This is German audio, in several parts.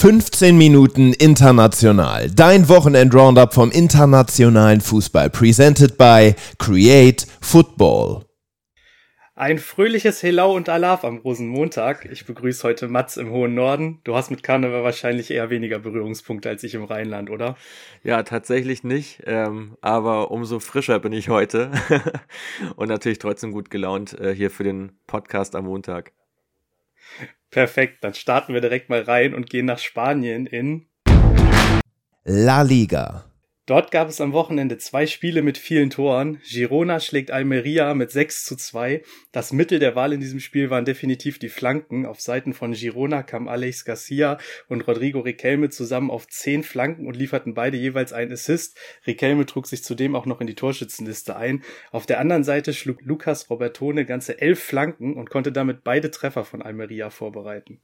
15 Minuten international. Dein Wochenend-Roundup vom internationalen Fußball. Presented by Create Football. Ein fröhliches Helau und Alaf am Rosenmontag. Ich begrüße heute Mats im hohen Norden. Du hast mit Karneval wahrscheinlich eher weniger Berührungspunkte als ich im Rheinland, oder? Ja, tatsächlich nicht. Ähm, aber umso frischer bin ich heute. und natürlich trotzdem gut gelaunt äh, hier für den Podcast am Montag. Perfekt, dann starten wir direkt mal rein und gehen nach Spanien in La Liga. Dort gab es am Wochenende zwei Spiele mit vielen Toren. Girona schlägt Almeria mit 6 zu 2. Das Mittel der Wahl in diesem Spiel waren definitiv die Flanken. Auf Seiten von Girona kam Alex Garcia und Rodrigo Riquelme zusammen auf 10 Flanken und lieferten beide jeweils einen Assist. Riquelme trug sich zudem auch noch in die Torschützenliste ein. Auf der anderen Seite schlug Lucas Robertone ganze 11 Flanken und konnte damit beide Treffer von Almeria vorbereiten.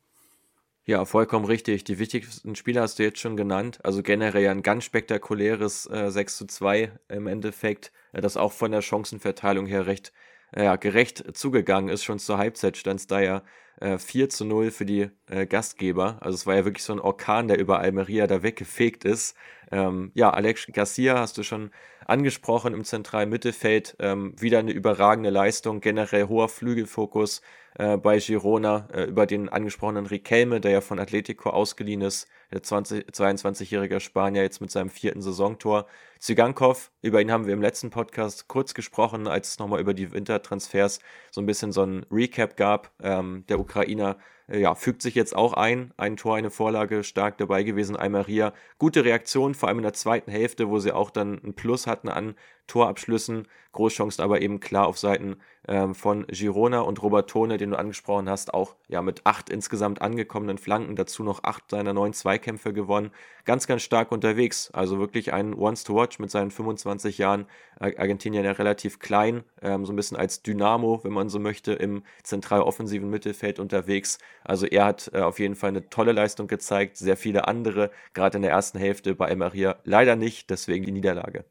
Ja, vollkommen richtig. Die wichtigsten Spieler hast du jetzt schon genannt. Also generell ein ganz spektakuläres äh, 6 zu 2 im Endeffekt, äh, das auch von der Chancenverteilung her recht äh, gerecht zugegangen ist. Schon zur Halbzeit stand es da ja äh, 4 zu 0 für die äh, Gastgeber. Also es war ja wirklich so ein Orkan, der über Almeria da weggefegt ist. Ähm, ja, Alex Garcia hast du schon angesprochen im zentralen Mittelfeld. Ähm, wieder eine überragende Leistung, generell hoher Flügelfokus äh, bei Girona äh, über den angesprochenen Riquelme, der ja von Atletico ausgeliehen ist, der 22-jährige Spanier jetzt mit seinem vierten Saisontor. Zygankov, über ihn haben wir im letzten Podcast kurz gesprochen, als es nochmal über die Wintertransfers so ein bisschen so ein Recap gab. Ähm, der Ukrainer äh, ja, fügt sich jetzt auch ein. Ein Tor, eine Vorlage, stark dabei gewesen. Almeria, gute Reaktion, vor allem in der zweiten Hälfte, wo sie auch dann ein Plus hatten an Torabschlüssen. Großchancen aber eben klar auf Seiten ähm, von Girona und Robertone, den du angesprochen hast, auch ja mit acht insgesamt angekommenen Flanken, dazu noch acht seiner neun Zweikämpfe gewonnen. Ganz, ganz stark unterwegs. Also wirklich ein Once to Watch mit seinen 25 Jahren. Argentinien ja relativ klein, ähm, so ein bisschen als Dynamo, wenn man so möchte, im zentral offensiven Mittelfeld unterwegs. Also er hat äh, auf jeden Fall eine tolle Leistung gezeigt. Sehr viele andere, gerade in der ersten Hälfte bei Maria leider nicht, deswegen die Niederlage.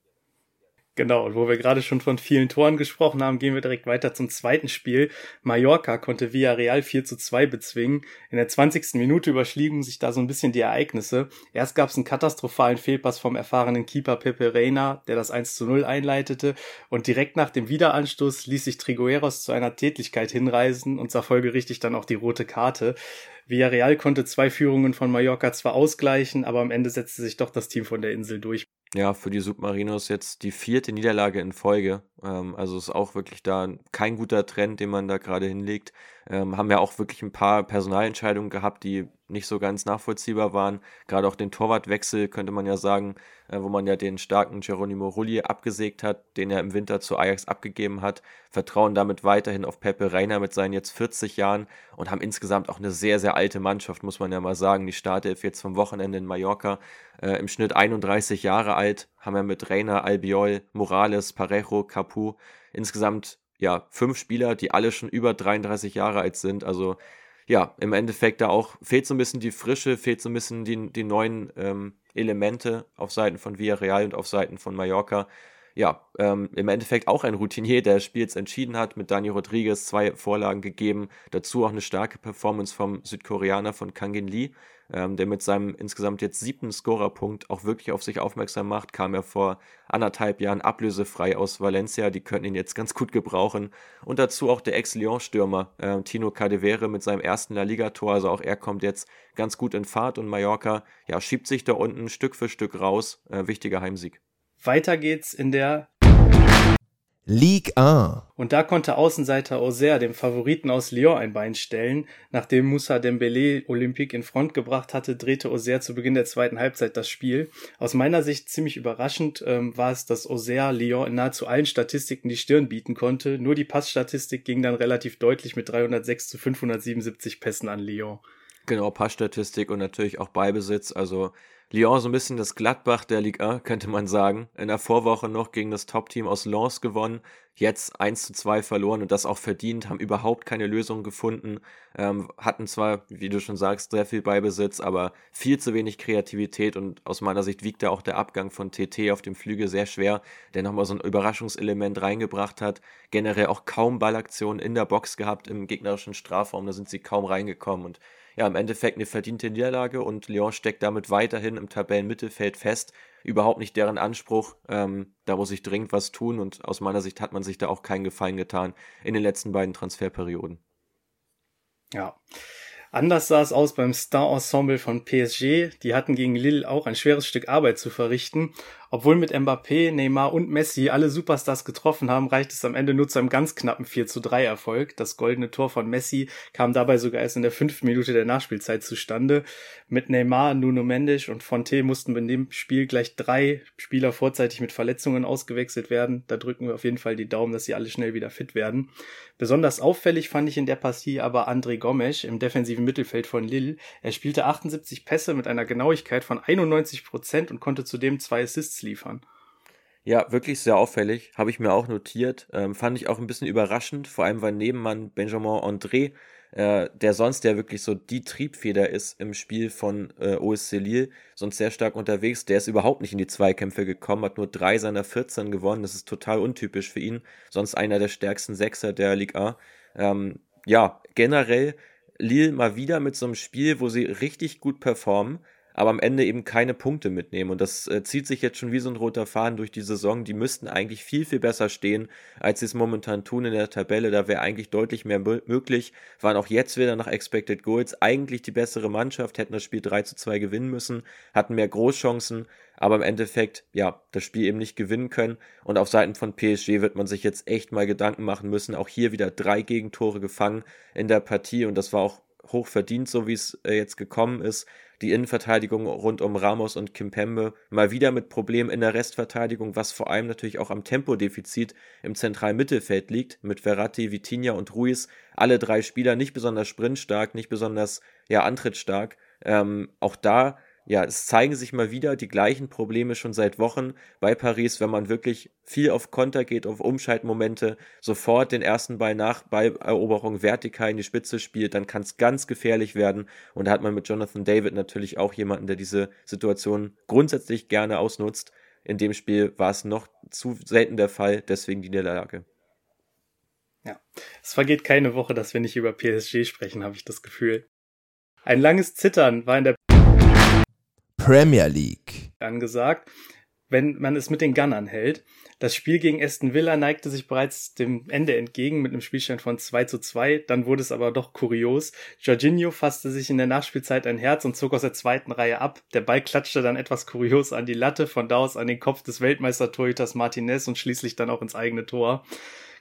Genau, und wo wir gerade schon von vielen Toren gesprochen haben, gehen wir direkt weiter zum zweiten Spiel. Mallorca konnte Villarreal 4 zu 2 bezwingen. In der 20. Minute überschliegen sich da so ein bisschen die Ereignisse. Erst gab es einen katastrophalen Fehlpass vom erfahrenen Keeper Pepe Reina, der das 1 zu 0 einleitete. Und direkt nach dem Wiederanstoß ließ sich Trigueros zu einer Tätlichkeit hinreisen und sah folgerichtig dann auch die rote Karte. Villarreal konnte zwei Führungen von Mallorca zwar ausgleichen, aber am Ende setzte sich doch das Team von der Insel durch. Ja, für die Submarinos jetzt die vierte Niederlage in Folge. Ähm, also ist auch wirklich da kein guter Trend, den man da gerade hinlegt. Ähm, haben ja auch wirklich ein paar Personalentscheidungen gehabt, die nicht so ganz nachvollziehbar waren. Gerade auch den Torwartwechsel könnte man ja sagen, äh, wo man ja den starken Geronimo Rulli abgesägt hat, den er im Winter zu Ajax abgegeben hat. Vertrauen damit weiterhin auf Pepe Reina mit seinen jetzt 40 Jahren und haben insgesamt auch eine sehr, sehr alte Mannschaft, muss man ja mal sagen. Die Startelf jetzt vom Wochenende in Mallorca äh, im Schnitt 31 Jahre alt, haben wir mit Reina, Albiol, Morales, Parejo, Capu insgesamt ja fünf Spieler, die alle schon über 33 Jahre alt sind. Also ja, im Endeffekt da auch fehlt so ein bisschen die Frische, fehlt so ein bisschen die, die neuen ähm, Elemente auf Seiten von Villarreal und auf Seiten von Mallorca. Ja, ähm, im Endeffekt auch ein Routinier, der das Spiel jetzt entschieden hat, mit Dani Rodriguez zwei Vorlagen gegeben, dazu auch eine starke Performance vom Südkoreaner von Kangin Lee, ähm, der mit seinem insgesamt jetzt siebten Scorerpunkt auch wirklich auf sich aufmerksam macht, kam er vor anderthalb Jahren ablösefrei aus Valencia, die könnten ihn jetzt ganz gut gebrauchen. Und dazu auch der Ex-Lyon-Stürmer äh, Tino Cadevere mit seinem ersten La Liga-Tor, also auch er kommt jetzt ganz gut in Fahrt und Mallorca ja, schiebt sich da unten Stück für Stück raus. Äh, wichtiger Heimsieg. Weiter geht's in der Ligue 1. Und da konnte Außenseiter Auxerre dem Favoriten aus Lyon ein Bein stellen. Nachdem Moussa Dembélé Olympique in Front gebracht hatte, drehte Auxerre zu Beginn der zweiten Halbzeit das Spiel. Aus meiner Sicht ziemlich überraschend ähm, war es, dass Auxerre Lyon in nahezu allen Statistiken die Stirn bieten konnte. Nur die Passstatistik ging dann relativ deutlich mit 306 zu 577 Pässen an Lyon. Genau, Passstatistik und natürlich auch Beibesitz. Also Lyon so ein bisschen das Gladbach der Ligue 1, könnte man sagen. In der Vorwoche noch gegen das Top-Team aus Lens gewonnen. jetzt 1 zu 2 verloren und das auch verdient, haben überhaupt keine Lösung gefunden, ähm, hatten zwar, wie du schon sagst, sehr viel Beibesitz, aber viel zu wenig Kreativität und aus meiner Sicht wiegt da auch der Abgang von TT auf dem Flügel sehr schwer, der nochmal so ein Überraschungselement reingebracht hat, generell auch kaum Ballaktionen in der Box gehabt im gegnerischen Strafraum, da sind sie kaum reingekommen und ja, im Endeffekt eine verdiente Niederlage und Lyon steckt damit weiterhin im Tabellenmittelfeld fest. Überhaupt nicht deren Anspruch. Ähm, da muss ich dringend was tun und aus meiner Sicht hat man sich da auch keinen Gefallen getan in den letzten beiden Transferperioden. Ja. Anders sah es aus beim Star-Ensemble von PSG. Die hatten gegen Lille auch ein schweres Stück Arbeit zu verrichten obwohl mit Mbappé, Neymar und Messi alle Superstars getroffen haben, reicht es am Ende nur zu einem ganz knappen 4 zu 3 Erfolg. Das goldene Tor von Messi kam dabei sogar erst in der fünften Minute der Nachspielzeit zustande. Mit Neymar, Nuno Mendes und Fonte mussten in dem Spiel gleich drei Spieler vorzeitig mit Verletzungen ausgewechselt werden. Da drücken wir auf jeden Fall die Daumen, dass sie alle schnell wieder fit werden. Besonders auffällig fand ich in der Partie aber André Gomes im defensiven Mittelfeld von Lille. Er spielte 78 Pässe mit einer Genauigkeit von 91 Prozent und konnte zudem zwei Assists liefern. Ja, wirklich sehr auffällig. Habe ich mir auch notiert. Ähm, fand ich auch ein bisschen überraschend, vor allem weil Nebenmann Benjamin André, äh, der sonst ja wirklich so die Triebfeder ist im Spiel von äh, OSC Lille, sonst sehr stark unterwegs, der ist überhaupt nicht in die Zweikämpfe gekommen, hat nur drei seiner 14 gewonnen. Das ist total untypisch für ihn. Sonst einer der stärksten Sechser der Liga. Ähm, ja, generell Lille mal wieder mit so einem Spiel, wo sie richtig gut performen aber am Ende eben keine Punkte mitnehmen. Und das äh, zieht sich jetzt schon wie so ein roter Faden durch die Saison. Die müssten eigentlich viel, viel besser stehen, als sie es momentan tun in der Tabelle. Da wäre eigentlich deutlich mehr möglich. Waren auch jetzt wieder nach Expected Goals eigentlich die bessere Mannschaft, hätten das Spiel 3 zu 2 gewinnen müssen, hatten mehr Großchancen, aber im Endeffekt, ja, das Spiel eben nicht gewinnen können. Und auf Seiten von PSG wird man sich jetzt echt mal Gedanken machen müssen. Auch hier wieder drei Gegentore gefangen in der Partie und das war auch hoch verdient, so wie es äh, jetzt gekommen ist die Innenverteidigung rund um Ramos und Kimpembe mal wieder mit Problemen in der Restverteidigung, was vor allem natürlich auch am Tempodefizit im zentralen Mittelfeld liegt, mit Verratti, Vitinha und Ruiz, alle drei Spieler nicht besonders sprintstark, nicht besonders ja antrittstark. Ähm, auch da ja, es zeigen sich mal wieder die gleichen Probleme schon seit Wochen bei Paris, wenn man wirklich viel auf Konter geht, auf Umschaltmomente, sofort den ersten Ball nach Balleroberung vertikal in die Spitze spielt, dann kann es ganz gefährlich werden. Und da hat man mit Jonathan David natürlich auch jemanden, der diese Situation grundsätzlich gerne ausnutzt. In dem Spiel war es noch zu selten der Fall, deswegen die Niederlage. Ja, es vergeht keine Woche, dass wir nicht über PSG sprechen, habe ich das Gefühl. Ein langes Zittern war in der Premier League. Angesagt, wenn man es mit den Gunnern hält. Das Spiel gegen Aston Villa neigte sich bereits dem Ende entgegen mit einem Spielstand von 2 zu 2. Dann wurde es aber doch kurios. Jorginho fasste sich in der Nachspielzeit ein Herz und zog aus der zweiten Reihe ab. Der Ball klatschte dann etwas kurios an die Latte, von da aus an den Kopf des Weltmeistertorhüters Martinez und schließlich dann auch ins eigene Tor.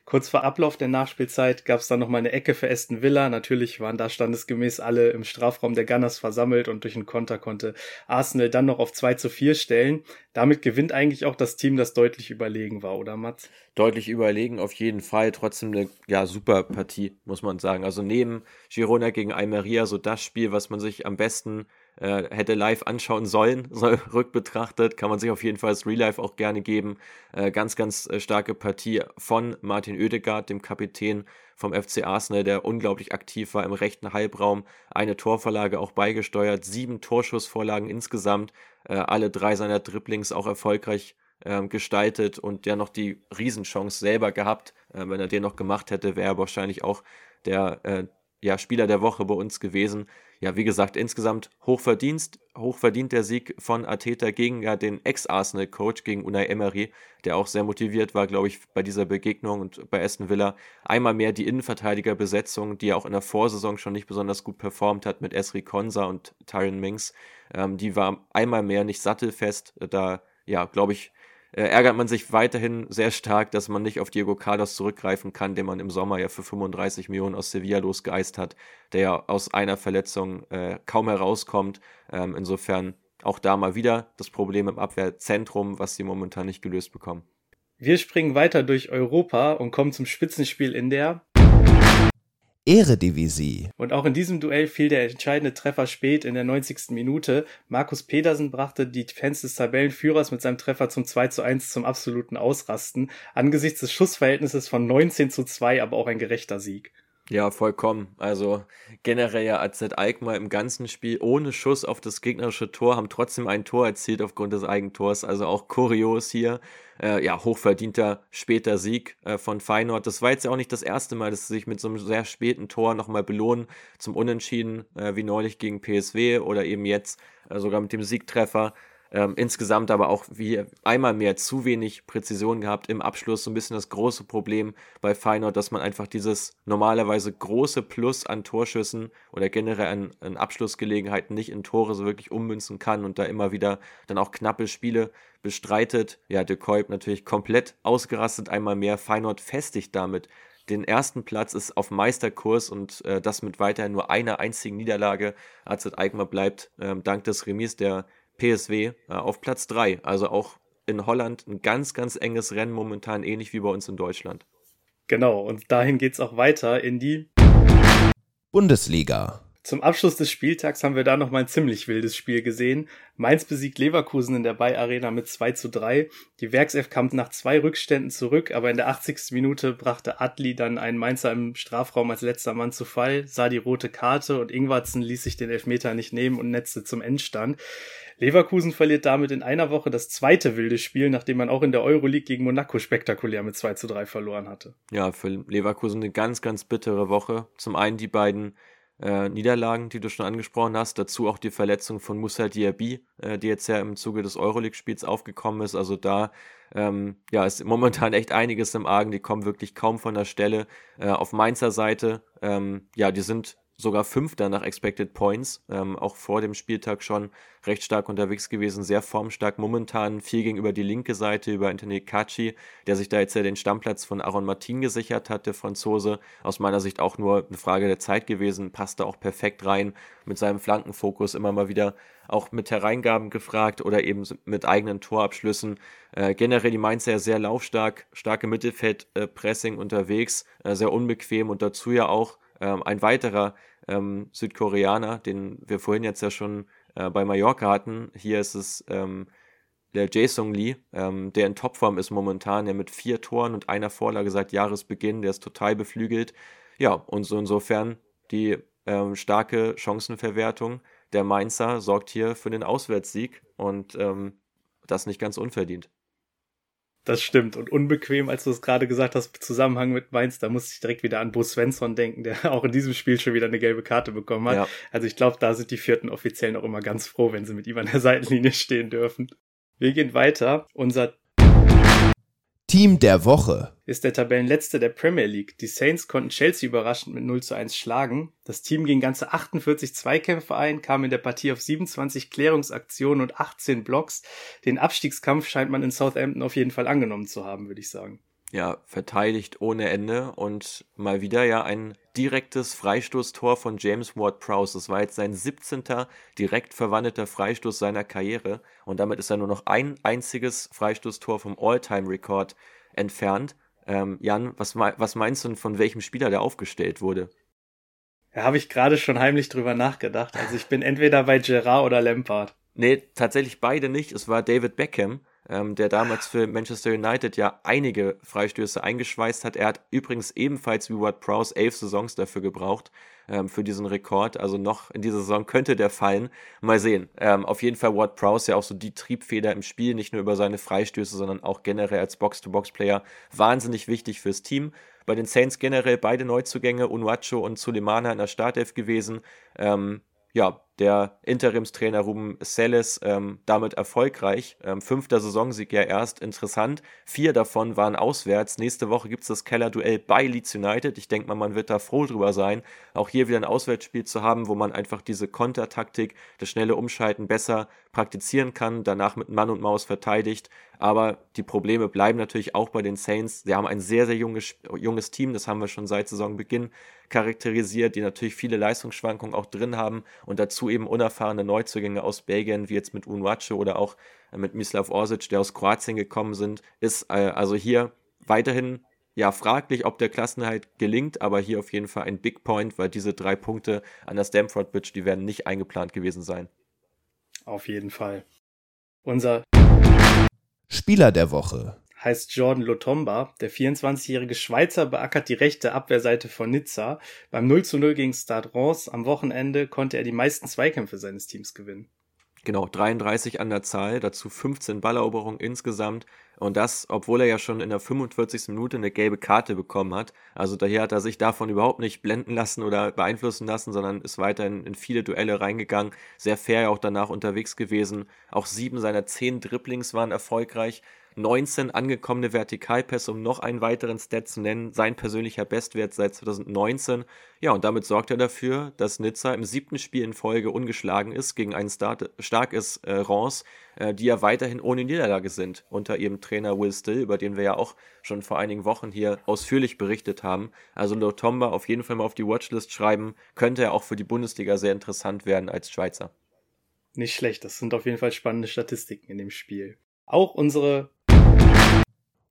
Kurz vor Ablauf der Nachspielzeit gab es dann nochmal eine Ecke für Aston Villa. Natürlich waren da standesgemäß alle im Strafraum der Gunners versammelt und durch einen Konter konnte Arsenal dann noch auf 2 zu 4 stellen. Damit gewinnt eigentlich auch das Team, das deutlich überlegen war, oder Mats? Deutlich überlegen auf jeden Fall. Trotzdem eine ja, super Partie, muss man sagen. Also neben Girona gegen Almeria so das Spiel, was man sich am besten äh, hätte live anschauen sollen, so rückbetrachtet, kann man sich auf jeden Fall das Real Life auch gerne geben. Äh, ganz, ganz äh, starke Partie von Martin Oedegaard, dem Kapitän vom FC Arsenal, der unglaublich aktiv war im rechten Halbraum, eine Torvorlage auch beigesteuert, sieben Torschussvorlagen insgesamt, äh, alle drei seiner Dribblings auch erfolgreich ähm, gestaltet und der noch die Riesenchance selber gehabt. Äh, wenn er den noch gemacht hätte, wäre er wahrscheinlich auch der äh, ja, Spieler der Woche bei uns gewesen ja, wie gesagt, insgesamt hochverdient, hochverdient der Sieg von Ateta gegen ja, den Ex-Arsenal-Coach, gegen Unai Emery, der auch sehr motiviert war, glaube ich, bei dieser Begegnung und bei Aston Villa. Einmal mehr die Innenverteidigerbesetzung, die auch in der Vorsaison schon nicht besonders gut performt hat mit Esri Konsa und Tyron Minks. Ähm, die war einmal mehr nicht sattelfest. Da, ja, glaube ich, äh, ärgert man sich weiterhin sehr stark, dass man nicht auf Diego Carlos zurückgreifen kann, den man im Sommer ja für 35 Millionen aus Sevilla losgeeist hat, der ja aus einer Verletzung äh, kaum herauskommt. Ähm, insofern auch da mal wieder das Problem im Abwehrzentrum, was sie momentan nicht gelöst bekommen. Wir springen weiter durch Europa und kommen zum Spitzenspiel in der Eredivisie. Und auch in diesem Duell fiel der entscheidende Treffer spät in der 90. Minute. Markus Pedersen brachte die Fans des Tabellenführers mit seinem Treffer zum 2 zu 1 zum absoluten Ausrasten. Angesichts des Schussverhältnisses von 19 zu 2 aber auch ein gerechter Sieg. Ja, vollkommen. Also generell ja AZ Alkmaar im ganzen Spiel ohne Schuss auf das gegnerische Tor, haben trotzdem ein Tor erzielt aufgrund des Eigentors. Also auch kurios hier. Äh, ja, hochverdienter später Sieg äh, von Feyenoord. Das war jetzt ja auch nicht das erste Mal, dass sie sich mit so einem sehr späten Tor nochmal belohnen zum Unentschieden, äh, wie neulich gegen PSW oder eben jetzt äh, sogar mit dem Siegtreffer. Ähm, insgesamt aber auch wie einmal mehr zu wenig Präzision gehabt im Abschluss. So ein bisschen das große Problem bei Feyenoord, dass man einfach dieses normalerweise große Plus an Torschüssen oder generell an, an Abschlussgelegenheiten nicht in Tore so wirklich ummünzen kann und da immer wieder dann auch knappe Spiele bestreitet. Ja, De Koip natürlich komplett ausgerastet, einmal mehr. Feyenoord festigt damit den ersten Platz, ist auf Meisterkurs und äh, das mit weiterhin nur einer einzigen Niederlage. AZ Alkmaar bleibt ähm, dank des Remis der PSW äh, auf Platz 3. Also auch in Holland ein ganz, ganz enges Rennen momentan, ähnlich wie bei uns in Deutschland. Genau, und dahin geht es auch weiter in die Bundesliga. Zum Abschluss des Spieltags haben wir da nochmal ein ziemlich wildes Spiel gesehen. Mainz besiegt Leverkusen in der Bay Arena mit 2 zu 3. Die Werkself kam nach zwei Rückständen zurück, aber in der 80. Minute brachte Adli dann einen Mainzer im Strafraum als letzter Mann zu Fall, sah die rote Karte und Ingwarzen ließ sich den Elfmeter nicht nehmen und netzte zum Endstand. Leverkusen verliert damit in einer Woche das zweite wilde Spiel, nachdem man auch in der Euroleague gegen Monaco spektakulär mit 2 zu 3 verloren hatte. Ja, für Leverkusen eine ganz, ganz bittere Woche. Zum einen die beiden äh, Niederlagen, die du schon angesprochen hast. Dazu auch die Verletzung von Musa Diaby, äh, die jetzt ja im Zuge des Euroleague-Spiels aufgekommen ist. Also da ähm, ja, ist momentan echt einiges im Argen. Die kommen wirklich kaum von der Stelle. Äh, auf Mainzer Seite, ähm, ja, die sind sogar Fünfter nach Expected Points, ähm, auch vor dem Spieltag schon recht stark unterwegs gewesen, sehr formstark momentan, viel gegenüber die linke Seite, über Anthony Kaci, der sich da jetzt ja den Stammplatz von Aaron Martin gesichert hat, der Franzose, aus meiner Sicht auch nur eine Frage der Zeit gewesen, passte auch perfekt rein, mit seinem Flankenfokus immer mal wieder auch mit Hereingaben gefragt oder eben mit eigenen Torabschlüssen. Äh, generell die Mainzer ja sehr laufstark, starke Mittelfeldpressing äh, unterwegs, äh, sehr unbequem und dazu ja auch ähm, ein weiterer ähm, Südkoreaner, den wir vorhin jetzt ja schon äh, bei Mallorca hatten. Hier ist es ähm, der Jae-Sung Lee, ähm, der in Topform ist momentan, der mit vier Toren und einer Vorlage seit Jahresbeginn, der ist total beflügelt. Ja, und so insofern die ähm, starke Chancenverwertung der Mainzer sorgt hier für den Auswärtssieg und ähm, das nicht ganz unverdient. Das stimmt. Und unbequem, als du es gerade gesagt hast, Zusammenhang mit Mainz, da musste ich direkt wieder an Bo Svensson denken, der auch in diesem Spiel schon wieder eine gelbe Karte bekommen hat. Ja. Also ich glaube, da sind die vierten Offiziellen auch immer ganz froh, wenn sie mit ihm an der Seitenlinie stehen dürfen. Wir gehen weiter. Unser Team der Woche ist der Tabellenletzte der Premier League. Die Saints konnten Chelsea überraschend mit 0 zu 1 schlagen. Das Team ging ganze 48 Zweikämpfe ein, kam in der Partie auf 27 Klärungsaktionen und 18 Blocks. Den Abstiegskampf scheint man in Southampton auf jeden Fall angenommen zu haben, würde ich sagen ja, verteidigt ohne Ende und mal wieder ja ein direktes Freistoßtor von James Ward-Prowse. Das war jetzt sein 17. direkt verwandelter Freistoß seiner Karriere und damit ist er nur noch ein einziges Freistoßtor vom All-Time-Rekord entfernt. Ähm, Jan, was, was meinst du von welchem Spieler der aufgestellt wurde? Da habe ich gerade schon heimlich drüber nachgedacht. Also ich bin entweder bei Gerard oder Lampard. Nee, tatsächlich beide nicht. Es war David Beckham ähm, der damals für Manchester United ja einige Freistöße eingeschweißt hat. Er hat übrigens ebenfalls wie Ward Prowse elf Saisons dafür gebraucht, ähm, für diesen Rekord. Also noch in dieser Saison könnte der fallen. Mal sehen. Ähm, auf jeden Fall Ward Prowse ja auch so die Triebfeder im Spiel, nicht nur über seine Freistöße, sondern auch generell als Box-to-Box-Player wahnsinnig wichtig fürs Team. Bei den Saints generell beide Neuzugänge, Unuacho und Sulemana in der Startelf gewesen. Ähm, ja, der Interimstrainer Ruben Selles ähm, damit erfolgreich. Ähm, fünfter Saisonsieg ja erst, interessant. Vier davon waren auswärts. Nächste Woche gibt es das Keller-Duell bei Leeds United. Ich denke mal, man wird da froh drüber sein, auch hier wieder ein Auswärtsspiel zu haben, wo man einfach diese Kontertaktik, das schnelle Umschalten besser praktizieren kann, danach mit Mann und Maus verteidigt. Aber die Probleme bleiben natürlich auch bei den Saints. Sie haben ein sehr, sehr junges, junges Team, das haben wir schon seit Saisonbeginn charakterisiert, die natürlich viele Leistungsschwankungen auch drin haben und dazu dazu eben unerfahrene Neuzugänge aus Belgien, wie jetzt mit Unwace oder auch äh, mit Mislav Orsic, der aus Kroatien gekommen sind, ist äh, also hier weiterhin ja, fraglich, ob der Klassenhalt gelingt, aber hier auf jeden Fall ein Big Point, weil diese drei Punkte an der Stamford Bridge, die werden nicht eingeplant gewesen sein. Auf jeden Fall. Unser Spieler der Woche heißt Jordan Lotomba. Der 24-jährige Schweizer beackert die rechte Abwehrseite von Nizza. Beim 0 zu 0 gegen Stade Reims am Wochenende konnte er die meisten Zweikämpfe seines Teams gewinnen. Genau, 33 an der Zahl, dazu 15 Balleroberungen insgesamt. Und das, obwohl er ja schon in der 45. Minute eine gelbe Karte bekommen hat. Also daher hat er sich davon überhaupt nicht blenden lassen oder beeinflussen lassen, sondern ist weiterhin in viele Duelle reingegangen. Sehr fair auch danach unterwegs gewesen. Auch sieben seiner zehn Dribblings waren erfolgreich. 19 angekommene Vertikalpässe, um noch einen weiteren Stat zu nennen, sein persönlicher Bestwert seit 2019. Ja, und damit sorgt er dafür, dass Nizza im siebten Spiel in Folge ungeschlagen ist gegen ein starkes äh, Reims, äh, die ja weiterhin ohne Niederlage sind, unter ihrem Trainer Will Still, über den wir ja auch schon vor einigen Wochen hier ausführlich berichtet haben. Also Lotomba auf jeden Fall mal auf die Watchlist schreiben, könnte er auch für die Bundesliga sehr interessant werden als Schweizer. Nicht schlecht, das sind auf jeden Fall spannende Statistiken in dem Spiel. Auch unsere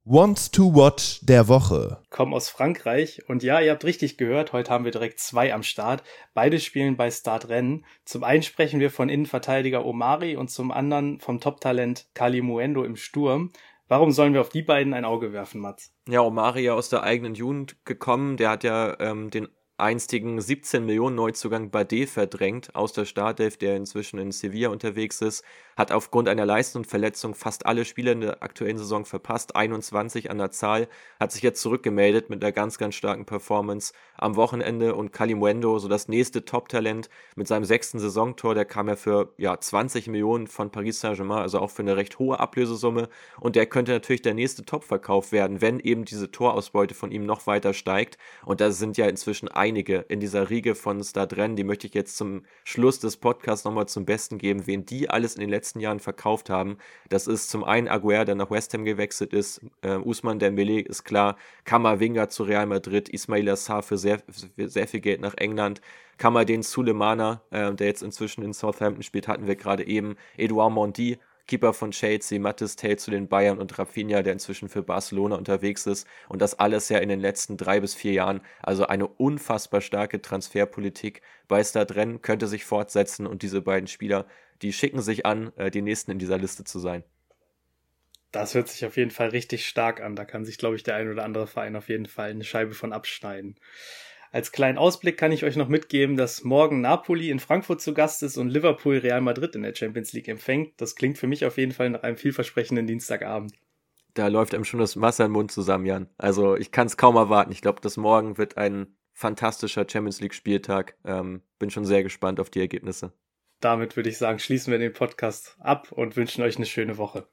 Wants to Watch der Woche. Kommen aus Frankreich und ja, ihr habt richtig gehört, heute haben wir direkt zwei am Start. Beide spielen bei Start Rennen. Zum einen sprechen wir von Innenverteidiger Omari und zum anderen vom Top-Talent Kali Muendo im Sturm. Warum sollen wir auf die beiden ein Auge werfen, Mats? Ja, Omari ja aus der eigenen Jugend gekommen, der hat ja ähm, den einstigen 17 Millionen Neuzugang Bade verdrängt. Aus der Startelf, der inzwischen in Sevilla unterwegs ist, hat aufgrund einer Leistungsverletzung fast alle Spiele in der aktuellen Saison verpasst, 21 an der Zahl, hat sich jetzt zurückgemeldet mit einer ganz, ganz starken Performance am Wochenende und Kalimuendo, so das nächste Top-Talent mit seinem sechsten Saisontor, der kam ja für ja, 20 Millionen von Paris Saint-Germain, also auch für eine recht hohe Ablösesumme. Und der könnte natürlich der nächste Top-Verkauf werden, wenn eben diese Torausbeute von ihm noch weiter steigt. Und da sind ja inzwischen einige in dieser Riege von Stadren, die möchte ich jetzt zum Schluss des Podcasts nochmal zum Besten geben, wen die alles in den letzten Jahren verkauft haben. Das ist zum einen Aguer, der nach West Ham gewechselt ist, äh, Usman Dembele ist klar, Kamavinga zu Real Madrid, Ismail Assar für sehr, für sehr viel Geld nach England, Kamadin Sulemana, äh, der jetzt inzwischen in Southampton spielt, hatten wir gerade eben, Edouard Mondi Keeper von Chelsea, Mattes Tate zu den Bayern und Rafinha, der inzwischen für Barcelona unterwegs ist. Und das alles ja in den letzten drei bis vier Jahren. Also eine unfassbar starke Transferpolitik bei Stadrennen könnte sich fortsetzen und diese beiden Spieler, die schicken sich an, äh, die nächsten in dieser Liste zu sein. Das hört sich auf jeden Fall richtig stark an. Da kann sich, glaube ich, der ein oder andere Verein auf jeden Fall eine Scheibe von abschneiden. Als kleinen Ausblick kann ich euch noch mitgeben, dass morgen Napoli in Frankfurt zu Gast ist und Liverpool Real Madrid in der Champions League empfängt. Das klingt für mich auf jeden Fall nach einem vielversprechenden Dienstagabend. Da läuft einem schon das Wasser im Mund zusammen, Jan. Also ich kann es kaum erwarten. Ich glaube, das morgen wird ein fantastischer Champions League Spieltag. Ähm, bin schon sehr gespannt auf die Ergebnisse. Damit würde ich sagen, schließen wir den Podcast ab und wünschen euch eine schöne Woche.